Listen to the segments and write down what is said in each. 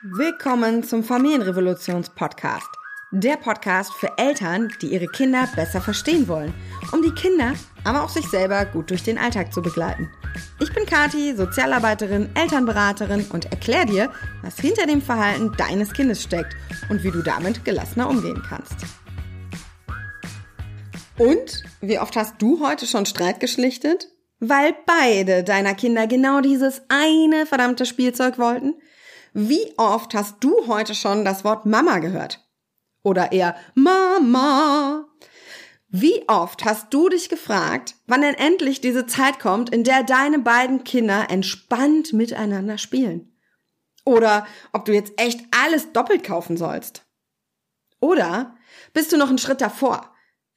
Willkommen zum Familienrevolutions-Podcast. Der Podcast für Eltern, die ihre Kinder besser verstehen wollen, um die Kinder, aber auch sich selber gut durch den Alltag zu begleiten. Ich bin Kati, Sozialarbeiterin, Elternberaterin und erkläre dir, was hinter dem Verhalten deines Kindes steckt und wie du damit gelassener umgehen kannst. Und wie oft hast du heute schon Streit geschlichtet? Weil beide deiner Kinder genau dieses eine verdammte Spielzeug wollten? Wie oft hast du heute schon das Wort Mama gehört? Oder eher Mama? Wie oft hast du dich gefragt, wann denn endlich diese Zeit kommt, in der deine beiden Kinder entspannt miteinander spielen? Oder ob du jetzt echt alles doppelt kaufen sollst? Oder bist du noch einen Schritt davor?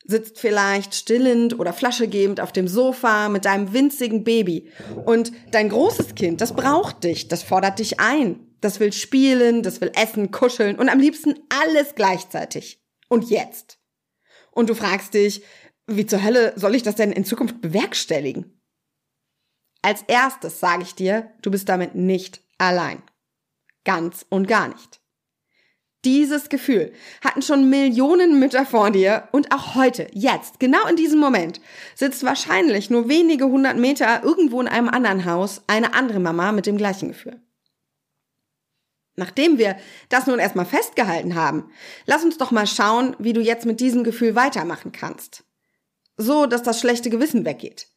Sitzt vielleicht stillend oder flaschegebend auf dem Sofa mit deinem winzigen Baby und dein großes Kind, das braucht dich, das fordert dich ein, das will spielen, das will essen, kuscheln und am liebsten alles gleichzeitig. Und jetzt. Und du fragst dich, wie zur Hölle soll ich das denn in Zukunft bewerkstelligen? Als erstes sage ich dir, du bist damit nicht allein. Ganz und gar nicht. Dieses Gefühl hatten schon Millionen Mütter vor dir und auch heute, jetzt, genau in diesem Moment, sitzt wahrscheinlich nur wenige hundert Meter irgendwo in einem anderen Haus eine andere Mama mit dem gleichen Gefühl. Nachdem wir das nun erstmal festgehalten haben, lass uns doch mal schauen, wie du jetzt mit diesem Gefühl weitermachen kannst. So, dass das schlechte Gewissen weggeht.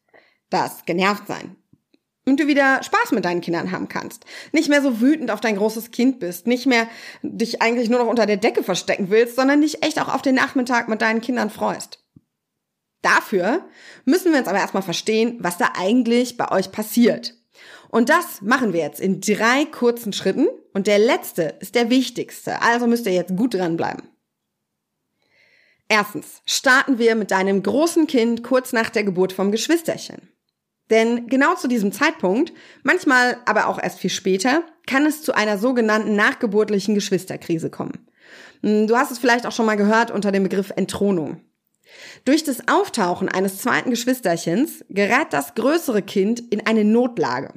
Das genervt sein. Und du wieder Spaß mit deinen Kindern haben kannst. Nicht mehr so wütend auf dein großes Kind bist. Nicht mehr dich eigentlich nur noch unter der Decke verstecken willst, sondern dich echt auch auf den Nachmittag mit deinen Kindern freust. Dafür müssen wir uns aber erstmal verstehen, was da eigentlich bei euch passiert. Und das machen wir jetzt in drei kurzen Schritten. Und der letzte ist der wichtigste. Also müsst ihr jetzt gut dranbleiben. Erstens starten wir mit deinem großen Kind kurz nach der Geburt vom Geschwisterchen. Denn genau zu diesem Zeitpunkt, manchmal aber auch erst viel später, kann es zu einer sogenannten nachgeburtlichen Geschwisterkrise kommen. Hm, du hast es vielleicht auch schon mal gehört unter dem Begriff Entthronung. Durch das Auftauchen eines zweiten Geschwisterchens gerät das größere Kind in eine Notlage.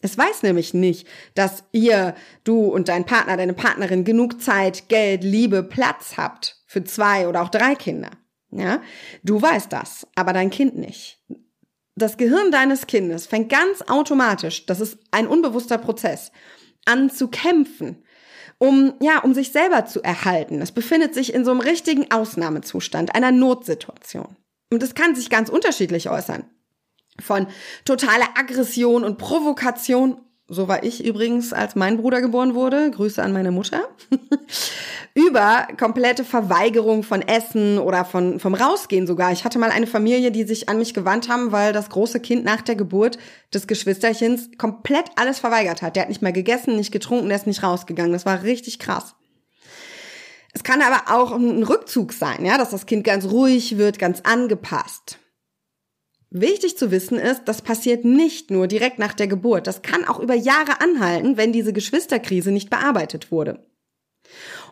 Es weiß nämlich nicht, dass ihr, du und dein Partner, deine Partnerin genug Zeit, Geld, Liebe, Platz habt für zwei oder auch drei Kinder. Ja, du weißt das, aber dein Kind nicht. Das Gehirn deines Kindes fängt ganz automatisch, das ist ein unbewusster Prozess, an zu kämpfen, um, ja, um sich selber zu erhalten. Es befindet sich in so einem richtigen Ausnahmezustand, einer Notsituation. Und es kann sich ganz unterschiedlich äußern von totaler Aggression und Provokation. So war ich übrigens, als mein Bruder geboren wurde. Grüße an meine Mutter. Über komplette Verweigerung von Essen oder von, vom Rausgehen sogar. Ich hatte mal eine Familie, die sich an mich gewandt haben, weil das große Kind nach der Geburt des Geschwisterchens komplett alles verweigert hat. Der hat nicht mehr gegessen, nicht getrunken, der ist nicht rausgegangen. Das war richtig krass. Es kann aber auch ein Rückzug sein, ja, dass das Kind ganz ruhig wird, ganz angepasst. Wichtig zu wissen ist, das passiert nicht nur direkt nach der Geburt. Das kann auch über Jahre anhalten, wenn diese Geschwisterkrise nicht bearbeitet wurde.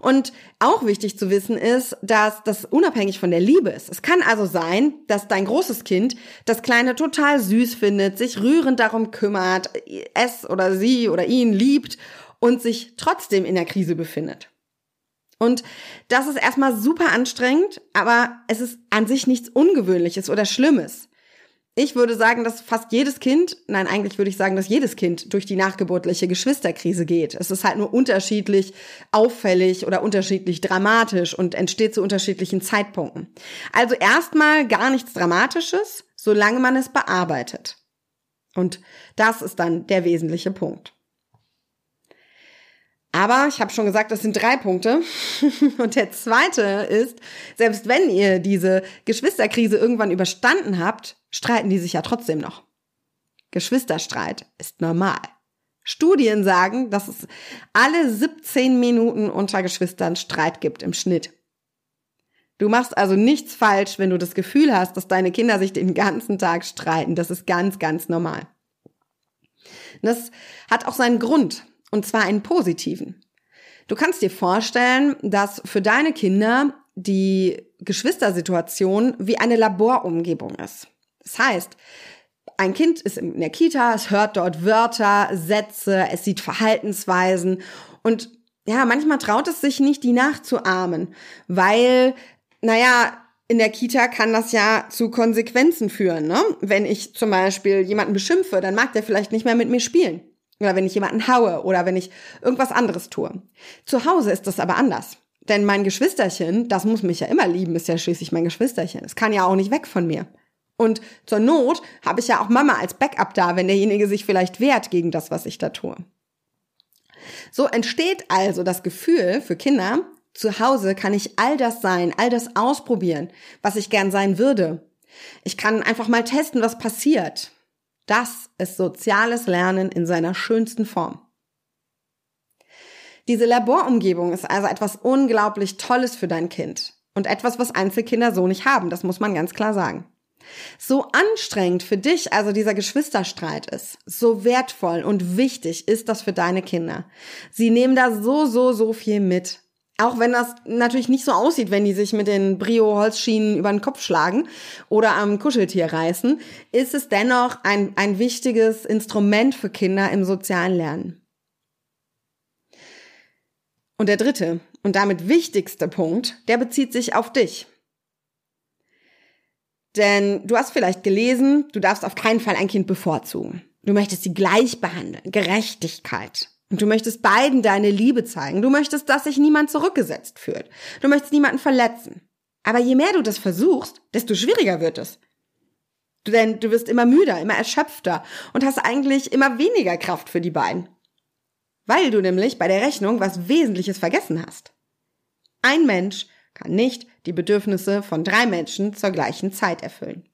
Und auch wichtig zu wissen ist, dass das unabhängig von der Liebe ist. Es kann also sein, dass dein großes Kind das Kleine total süß findet, sich rührend darum kümmert, es oder sie oder ihn liebt und sich trotzdem in der Krise befindet. Und das ist erstmal super anstrengend, aber es ist an sich nichts Ungewöhnliches oder Schlimmes. Ich würde sagen, dass fast jedes Kind, nein, eigentlich würde ich sagen, dass jedes Kind durch die nachgeburtliche Geschwisterkrise geht. Es ist halt nur unterschiedlich auffällig oder unterschiedlich dramatisch und entsteht zu unterschiedlichen Zeitpunkten. Also erstmal gar nichts Dramatisches, solange man es bearbeitet. Und das ist dann der wesentliche Punkt. Aber ich habe schon gesagt, das sind drei Punkte. Und der zweite ist, selbst wenn ihr diese Geschwisterkrise irgendwann überstanden habt, streiten die sich ja trotzdem noch. Geschwisterstreit ist normal. Studien sagen, dass es alle 17 Minuten unter Geschwistern Streit gibt im Schnitt. Du machst also nichts falsch, wenn du das Gefühl hast, dass deine Kinder sich den ganzen Tag streiten. Das ist ganz, ganz normal. Das hat auch seinen Grund und zwar einen positiven. Du kannst dir vorstellen, dass für deine Kinder die Geschwistersituation wie eine Laborumgebung ist. Das heißt, ein Kind ist in der Kita, es hört dort Wörter, Sätze, es sieht Verhaltensweisen Und ja, manchmal traut es sich nicht, die nachzuahmen, weil, naja, in der Kita kann das ja zu Konsequenzen führen. Ne? Wenn ich zum Beispiel jemanden beschimpfe, dann mag der vielleicht nicht mehr mit mir spielen. Oder wenn ich jemanden haue oder wenn ich irgendwas anderes tue. Zu Hause ist das aber anders. Denn mein Geschwisterchen, das muss mich ja immer lieben, ist ja schließlich mein Geschwisterchen. Es kann ja auch nicht weg von mir. Und zur Not habe ich ja auch Mama als Backup da, wenn derjenige sich vielleicht wehrt gegen das, was ich da tue. So entsteht also das Gefühl für Kinder, zu Hause kann ich all das sein, all das ausprobieren, was ich gern sein würde. Ich kann einfach mal testen, was passiert. Das ist soziales Lernen in seiner schönsten Form. Diese Laborumgebung ist also etwas unglaublich Tolles für dein Kind und etwas, was Einzelkinder so nicht haben, das muss man ganz klar sagen. So anstrengend für dich also dieser Geschwisterstreit ist, so wertvoll und wichtig ist das für deine Kinder. Sie nehmen da so, so, so viel mit. Auch wenn das natürlich nicht so aussieht, wenn die sich mit den Brio-Holzschienen über den Kopf schlagen oder am Kuscheltier reißen, ist es dennoch ein, ein wichtiges Instrument für Kinder im sozialen Lernen. Und der dritte und damit wichtigste Punkt, der bezieht sich auf dich. Denn du hast vielleicht gelesen, du darfst auf keinen Fall ein Kind bevorzugen. Du möchtest sie gleich behandeln, Gerechtigkeit. Und du möchtest beiden deine Liebe zeigen. Du möchtest, dass sich niemand zurückgesetzt fühlt. Du möchtest niemanden verletzen. Aber je mehr du das versuchst, desto schwieriger wird es. Denn du wirst immer müder, immer erschöpfter und hast eigentlich immer weniger Kraft für die beiden. Weil du nämlich bei der Rechnung was Wesentliches vergessen hast. Ein Mensch kann nicht die Bedürfnisse von drei Menschen zur gleichen Zeit erfüllen.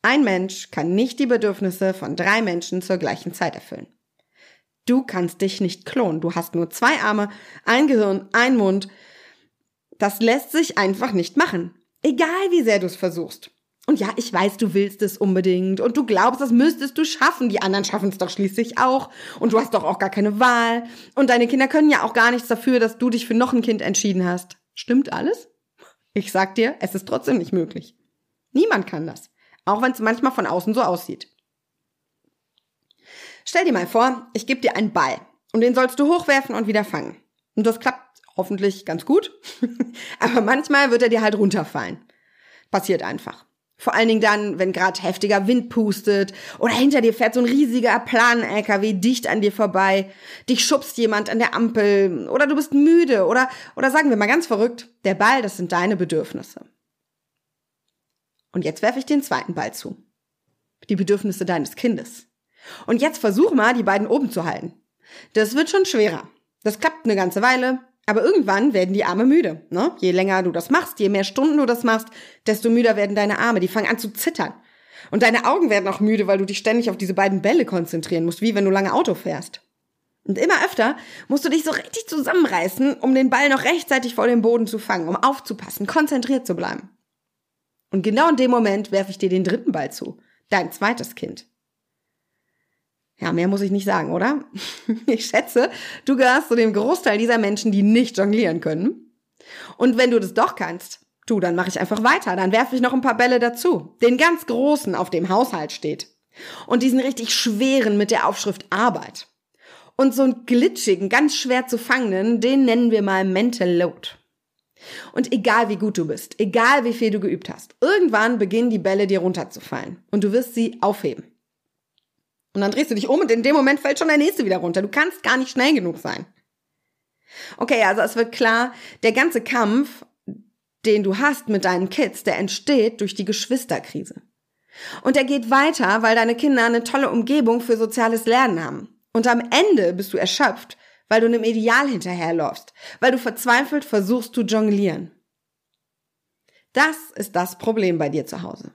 Ein Mensch kann nicht die Bedürfnisse von drei Menschen zur gleichen Zeit erfüllen. Du kannst dich nicht klonen. Du hast nur zwei Arme, ein Gehirn, ein Mund. Das lässt sich einfach nicht machen. Egal wie sehr du es versuchst. Und ja, ich weiß, du willst es unbedingt und du glaubst, das müsstest du schaffen. Die anderen schaffen es doch schließlich auch. Und du hast doch auch gar keine Wahl. Und deine Kinder können ja auch gar nichts dafür, dass du dich für noch ein Kind entschieden hast. Stimmt alles? Ich sag dir, es ist trotzdem nicht möglich. Niemand kann das. Auch wenn es manchmal von außen so aussieht. Stell dir mal vor, ich gebe dir einen Ball und den sollst du hochwerfen und wieder fangen. Und das klappt hoffentlich ganz gut. Aber manchmal wird er dir halt runterfallen. Passiert einfach. Vor allen Dingen dann, wenn gerade heftiger Wind pustet oder hinter dir fährt so ein riesiger Plan-LKW dicht an dir vorbei, dich schubst jemand an der Ampel oder du bist müde oder, oder sagen wir mal ganz verrückt, der Ball, das sind deine Bedürfnisse. Und jetzt werfe ich den zweiten Ball zu. Die Bedürfnisse deines Kindes. Und jetzt versuch mal, die beiden oben zu halten. Das wird schon schwerer. Das klappt eine ganze Weile, aber irgendwann werden die Arme müde. Ne? Je länger du das machst, je mehr Stunden du das machst, desto müder werden deine Arme. Die fangen an zu zittern. Und deine Augen werden auch müde, weil du dich ständig auf diese beiden Bälle konzentrieren musst, wie wenn du lange Auto fährst. Und immer öfter musst du dich so richtig zusammenreißen, um den Ball noch rechtzeitig vor dem Boden zu fangen, um aufzupassen, konzentriert zu bleiben. Und genau in dem Moment werfe ich dir den dritten Ball zu, dein zweites Kind. Ja, mehr muss ich nicht sagen, oder? Ich schätze, du gehörst zu dem Großteil dieser Menschen, die nicht jonglieren können. Und wenn du das doch kannst, du, dann mache ich einfach weiter. Dann werfe ich noch ein paar Bälle dazu. Den ganz großen, auf dem Haushalt steht. Und diesen richtig schweren mit der Aufschrift Arbeit. Und so einen glitschigen, ganz schwer zu fangenen, den nennen wir mal Mental Load. Und egal wie gut du bist, egal wie viel du geübt hast, irgendwann beginnen die Bälle dir runterzufallen und du wirst sie aufheben. Und dann drehst du dich um und in dem Moment fällt schon der nächste wieder runter. Du kannst gar nicht schnell genug sein. Okay, also es wird klar, der ganze Kampf, den du hast mit deinen Kids, der entsteht durch die Geschwisterkrise. Und der geht weiter, weil deine Kinder eine tolle Umgebung für soziales Lernen haben. Und am Ende bist du erschöpft, weil du einem Ideal hinterherläufst, weil du verzweifelt versuchst zu jonglieren. Das ist das Problem bei dir zu Hause.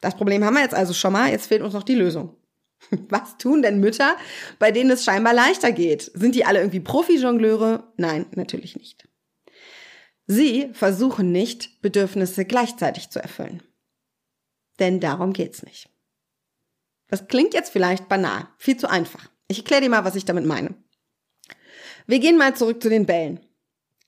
Das Problem haben wir jetzt also schon mal, jetzt fehlt uns noch die Lösung. Was tun denn Mütter, bei denen es scheinbar leichter geht? Sind die alle irgendwie Profi-Jongleure? Nein, natürlich nicht. Sie versuchen nicht, Bedürfnisse gleichzeitig zu erfüllen. Denn darum geht's nicht. Das klingt jetzt vielleicht banal, viel zu einfach. Ich erkläre dir mal, was ich damit meine. Wir gehen mal zurück zu den Bällen.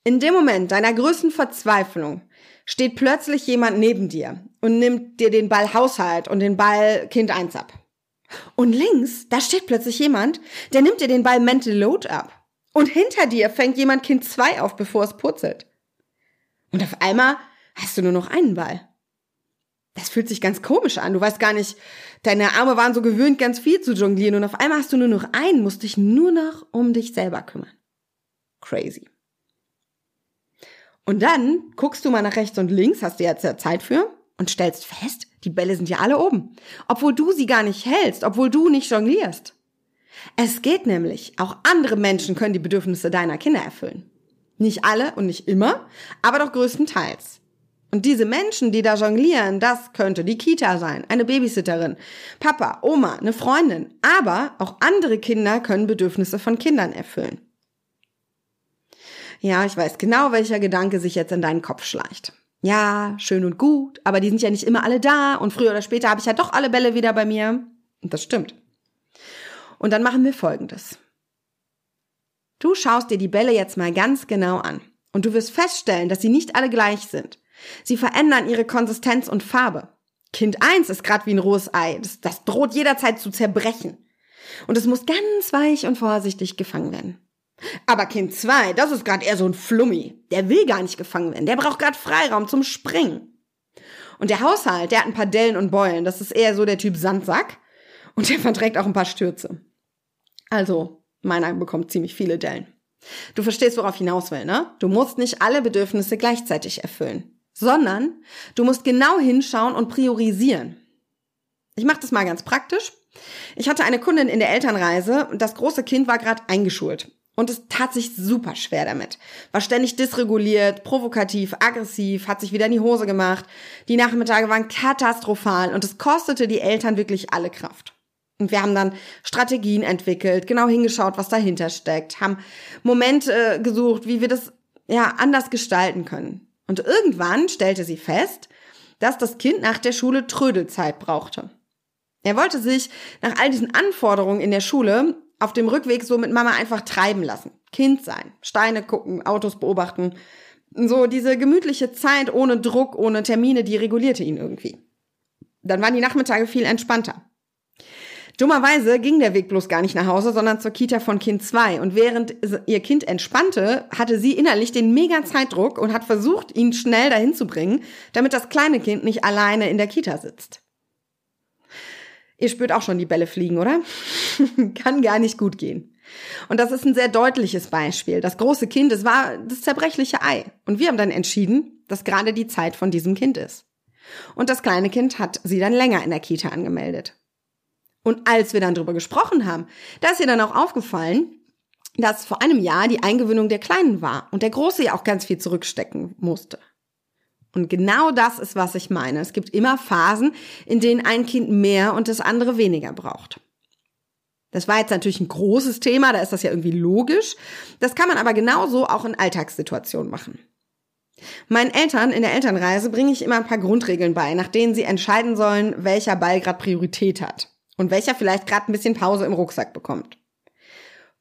In dem Moment deiner größten Verzweiflung steht plötzlich jemand neben dir und nimmt dir den Ball Haushalt und den Ball Kind 1 ab. Und links, da steht plötzlich jemand, der nimmt dir den Ball Mental Load ab. Und hinter dir fängt jemand Kind 2 auf, bevor es purzelt. Und auf einmal hast du nur noch einen Ball. Das fühlt sich ganz komisch an. Du weißt gar nicht, deine Arme waren so gewöhnt, ganz viel zu jonglieren und auf einmal hast du nur noch einen, musst dich nur noch um dich selber kümmern. Crazy. Und dann guckst du mal nach rechts und links, hast du jetzt ja Zeit für, und stellst fest, die Bälle sind ja alle oben. Obwohl du sie gar nicht hältst, obwohl du nicht jonglierst. Es geht nämlich, auch andere Menschen können die Bedürfnisse deiner Kinder erfüllen. Nicht alle und nicht immer, aber doch größtenteils. Und diese Menschen, die da jonglieren, das könnte die Kita sein, eine Babysitterin, Papa, Oma, eine Freundin. Aber auch andere Kinder können Bedürfnisse von Kindern erfüllen. Ja, ich weiß genau, welcher Gedanke sich jetzt in deinen Kopf schleicht. Ja, schön und gut, aber die sind ja nicht immer alle da und früher oder später habe ich ja doch alle Bälle wieder bei mir. Und das stimmt. Und dann machen wir Folgendes. Du schaust dir die Bälle jetzt mal ganz genau an und du wirst feststellen, dass sie nicht alle gleich sind. Sie verändern ihre Konsistenz und Farbe. Kind 1 ist gerade wie ein rohes Ei. Das, das droht jederzeit zu zerbrechen. Und es muss ganz weich und vorsichtig gefangen werden. Aber Kind 2, das ist gerade eher so ein Flummi. Der will gar nicht gefangen werden. Der braucht gerade Freiraum zum Springen. Und der Haushalt, der hat ein paar Dellen und Beulen. Das ist eher so der Typ Sandsack. Und der verträgt auch ein paar Stürze. Also, Meiner bekommt ziemlich viele Dellen. Du verstehst, worauf ich hinaus will, ne? Du musst nicht alle Bedürfnisse gleichzeitig erfüllen, sondern du musst genau hinschauen und priorisieren. Ich mache das mal ganz praktisch. Ich hatte eine Kundin in der Elternreise und das große Kind war gerade eingeschult. Und es tat sich super schwer damit. War ständig dysreguliert, provokativ, aggressiv, hat sich wieder in die Hose gemacht. Die Nachmittage waren katastrophal und es kostete die Eltern wirklich alle Kraft. Und wir haben dann Strategien entwickelt, genau hingeschaut, was dahinter steckt, haben Momente äh, gesucht, wie wir das ja anders gestalten können. Und irgendwann stellte sie fest, dass das Kind nach der Schule Trödelzeit brauchte. Er wollte sich nach all diesen Anforderungen in der Schule auf dem Rückweg so mit Mama einfach treiben lassen. Kind sein, Steine gucken, Autos beobachten. So diese gemütliche Zeit ohne Druck, ohne Termine, die regulierte ihn irgendwie. Dann waren die Nachmittage viel entspannter. Dummerweise ging der Weg bloß gar nicht nach Hause, sondern zur Kita von Kind 2. Und während ihr Kind entspannte, hatte sie innerlich den mega Zeitdruck und hat versucht, ihn schnell dahin zu bringen, damit das kleine Kind nicht alleine in der Kita sitzt. Ihr spürt auch schon die Bälle fliegen, oder? Kann gar nicht gut gehen. Und das ist ein sehr deutliches Beispiel. Das große Kind, es war das zerbrechliche Ei. Und wir haben dann entschieden, dass gerade die Zeit von diesem Kind ist. Und das kleine Kind hat sie dann länger in der Kita angemeldet. Und als wir dann drüber gesprochen haben, da ist ihr dann auch aufgefallen, dass vor einem Jahr die Eingewöhnung der Kleinen war und der Große ja auch ganz viel zurückstecken musste. Und genau das ist, was ich meine. Es gibt immer Phasen, in denen ein Kind mehr und das andere weniger braucht. Das war jetzt natürlich ein großes Thema, da ist das ja irgendwie logisch. Das kann man aber genauso auch in Alltagssituationen machen. Meinen Eltern in der Elternreise bringe ich immer ein paar Grundregeln bei, nach denen sie entscheiden sollen, welcher Ball gerade Priorität hat und welcher vielleicht gerade ein bisschen Pause im Rucksack bekommt.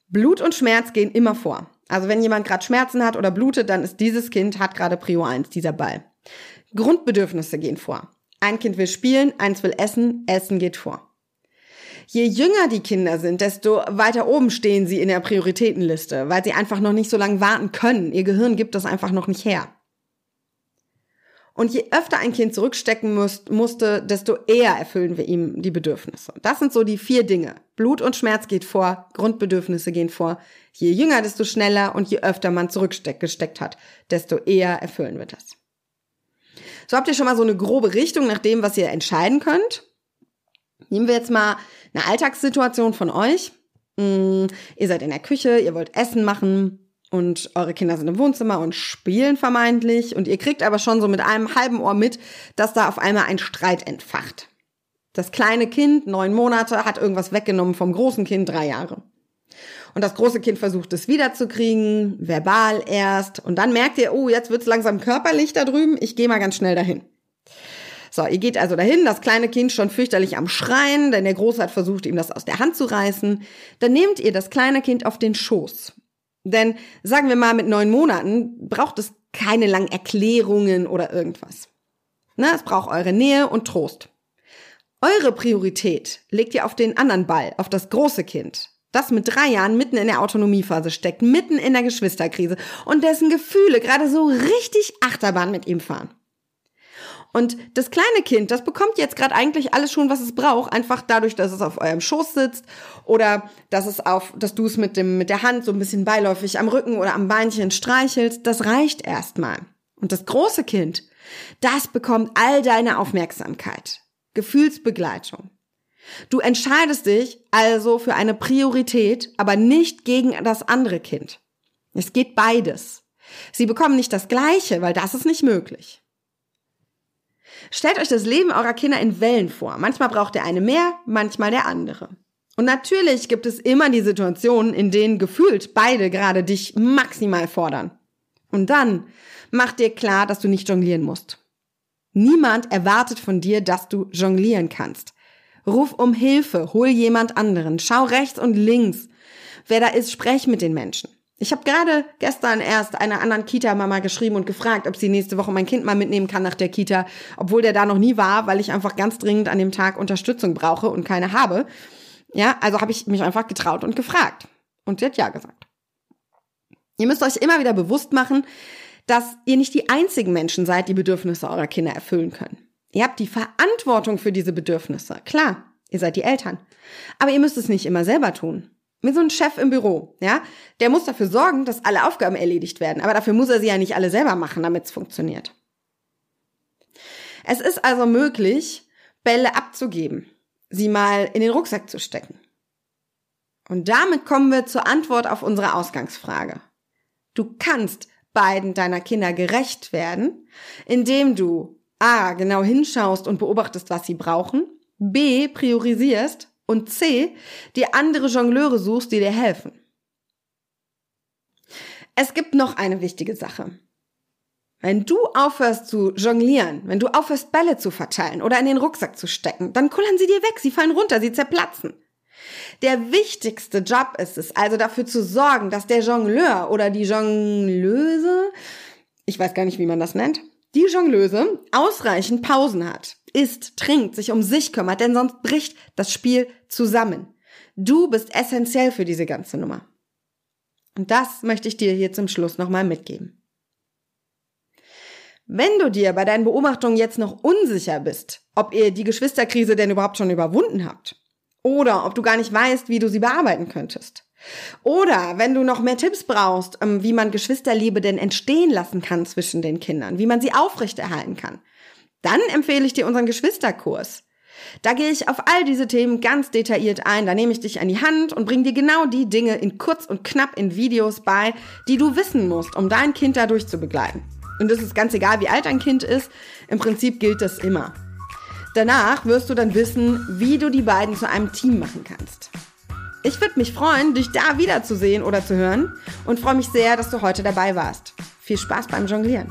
Blut und Schmerz gehen immer vor. Also wenn jemand gerade Schmerzen hat oder blutet, dann ist dieses Kind hat gerade Prio 1, dieser Ball. Grundbedürfnisse gehen vor. Ein Kind will spielen, eins will essen, Essen geht vor. Je jünger die Kinder sind, desto weiter oben stehen sie in der Prioritätenliste, weil sie einfach noch nicht so lange warten können. Ihr Gehirn gibt das einfach noch nicht her. Und je öfter ein Kind zurückstecken muss, musste, desto eher erfüllen wir ihm die Bedürfnisse. Das sind so die vier Dinge. Blut und Schmerz geht vor, Grundbedürfnisse gehen vor. Je jünger, desto schneller und je öfter man zurückgesteckt hat, desto eher erfüllen wir das. So habt ihr schon mal so eine grobe Richtung nach dem, was ihr entscheiden könnt. Nehmen wir jetzt mal eine Alltagssituation von euch. Mm, ihr seid in der Küche, ihr wollt Essen machen, und eure Kinder sind im Wohnzimmer und spielen vermeintlich und ihr kriegt aber schon so mit einem halben Ohr mit, dass da auf einmal ein Streit entfacht. Das kleine Kind, neun Monate, hat irgendwas weggenommen vom großen Kind, drei Jahre. Und das große Kind versucht es wiederzukriegen, verbal erst. Und dann merkt ihr, oh, jetzt wird's langsam körperlich da drüben, ich gehe mal ganz schnell dahin. So, ihr geht also dahin, das kleine Kind schon fürchterlich am Schreien, denn der Große hat versucht, ihm das aus der Hand zu reißen. Dann nehmt ihr das kleine Kind auf den Schoß denn sagen wir mal, mit neun Monaten braucht es keine langen Erklärungen oder irgendwas. Na, es braucht eure Nähe und Trost. Eure Priorität legt ihr auf den anderen Ball, auf das große Kind, das mit drei Jahren mitten in der Autonomiephase steckt, mitten in der Geschwisterkrise und dessen Gefühle gerade so richtig Achterbahn mit ihm fahren. Und das kleine Kind, das bekommt jetzt gerade eigentlich alles schon, was es braucht, einfach dadurch, dass es auf eurem Schoß sitzt oder dass es auf, dass du es mit dem mit der Hand so ein bisschen beiläufig am Rücken oder am Beinchen streichelst. Das reicht erstmal. Und das große Kind, das bekommt all deine Aufmerksamkeit, Gefühlsbegleitung. Du entscheidest dich also für eine Priorität, aber nicht gegen das andere Kind. Es geht beides. Sie bekommen nicht das Gleiche, weil das ist nicht möglich. Stellt euch das Leben eurer Kinder in Wellen vor. Manchmal braucht der eine mehr, manchmal der andere. Und natürlich gibt es immer die Situationen, in denen gefühlt beide gerade dich maximal fordern. Und dann mach dir klar, dass du nicht jonglieren musst. Niemand erwartet von dir, dass du jonglieren kannst. Ruf um Hilfe, hol jemand anderen, schau rechts und links. Wer da ist, sprech mit den Menschen. Ich habe gerade gestern erst einer anderen Kita-Mama geschrieben und gefragt, ob sie nächste Woche mein Kind mal mitnehmen kann nach der Kita, obwohl der da noch nie war, weil ich einfach ganz dringend an dem Tag Unterstützung brauche und keine habe. Ja, also habe ich mich einfach getraut und gefragt. Und sie hat ja gesagt. Ihr müsst euch immer wieder bewusst machen, dass ihr nicht die einzigen Menschen seid, die Bedürfnisse eurer Kinder erfüllen können. Ihr habt die Verantwortung für diese Bedürfnisse. Klar, ihr seid die Eltern. Aber ihr müsst es nicht immer selber tun mit so einem Chef im Büro, ja, der muss dafür sorgen, dass alle Aufgaben erledigt werden. Aber dafür muss er sie ja nicht alle selber machen, damit es funktioniert. Es ist also möglich, Bälle abzugeben, sie mal in den Rucksack zu stecken. Und damit kommen wir zur Antwort auf unsere Ausgangsfrage. Du kannst beiden deiner Kinder gerecht werden, indem du A, genau hinschaust und beobachtest, was sie brauchen, B, priorisierst und C, dir andere Jongleure suchst, die dir helfen. Es gibt noch eine wichtige Sache. Wenn du aufhörst zu jonglieren, wenn du aufhörst Bälle zu verteilen oder in den Rucksack zu stecken, dann kullern sie dir weg, sie fallen runter, sie zerplatzen. Der wichtigste Job ist es also dafür zu sorgen, dass der Jongleur oder die Jongleuse, ich weiß gar nicht, wie man das nennt, die Jongleuse ausreichend Pausen hat, isst, trinkt, sich um sich kümmert, denn sonst bricht das Spiel zusammen. Du bist essentiell für diese ganze Nummer. Und das möchte ich dir hier zum Schluss nochmal mitgeben. Wenn du dir bei deinen Beobachtungen jetzt noch unsicher bist, ob ihr die Geschwisterkrise denn überhaupt schon überwunden habt, oder ob du gar nicht weißt, wie du sie bearbeiten könntest, oder wenn du noch mehr Tipps brauchst, ähm, wie man Geschwisterliebe denn entstehen lassen kann zwischen den Kindern, wie man sie aufrechterhalten kann, dann empfehle ich dir unseren Geschwisterkurs. Da gehe ich auf all diese Themen ganz detailliert ein. Da nehme ich dich an die Hand und bringe dir genau die Dinge in kurz und knapp in Videos bei, die du wissen musst, um dein Kind dadurch zu begleiten. Und es ist ganz egal, wie alt ein Kind ist. Im Prinzip gilt das immer. Danach wirst du dann wissen, wie du die beiden zu einem Team machen kannst. Ich würde mich freuen, dich da wiederzusehen oder zu hören und freue mich sehr, dass du heute dabei warst. Viel Spaß beim Jonglieren.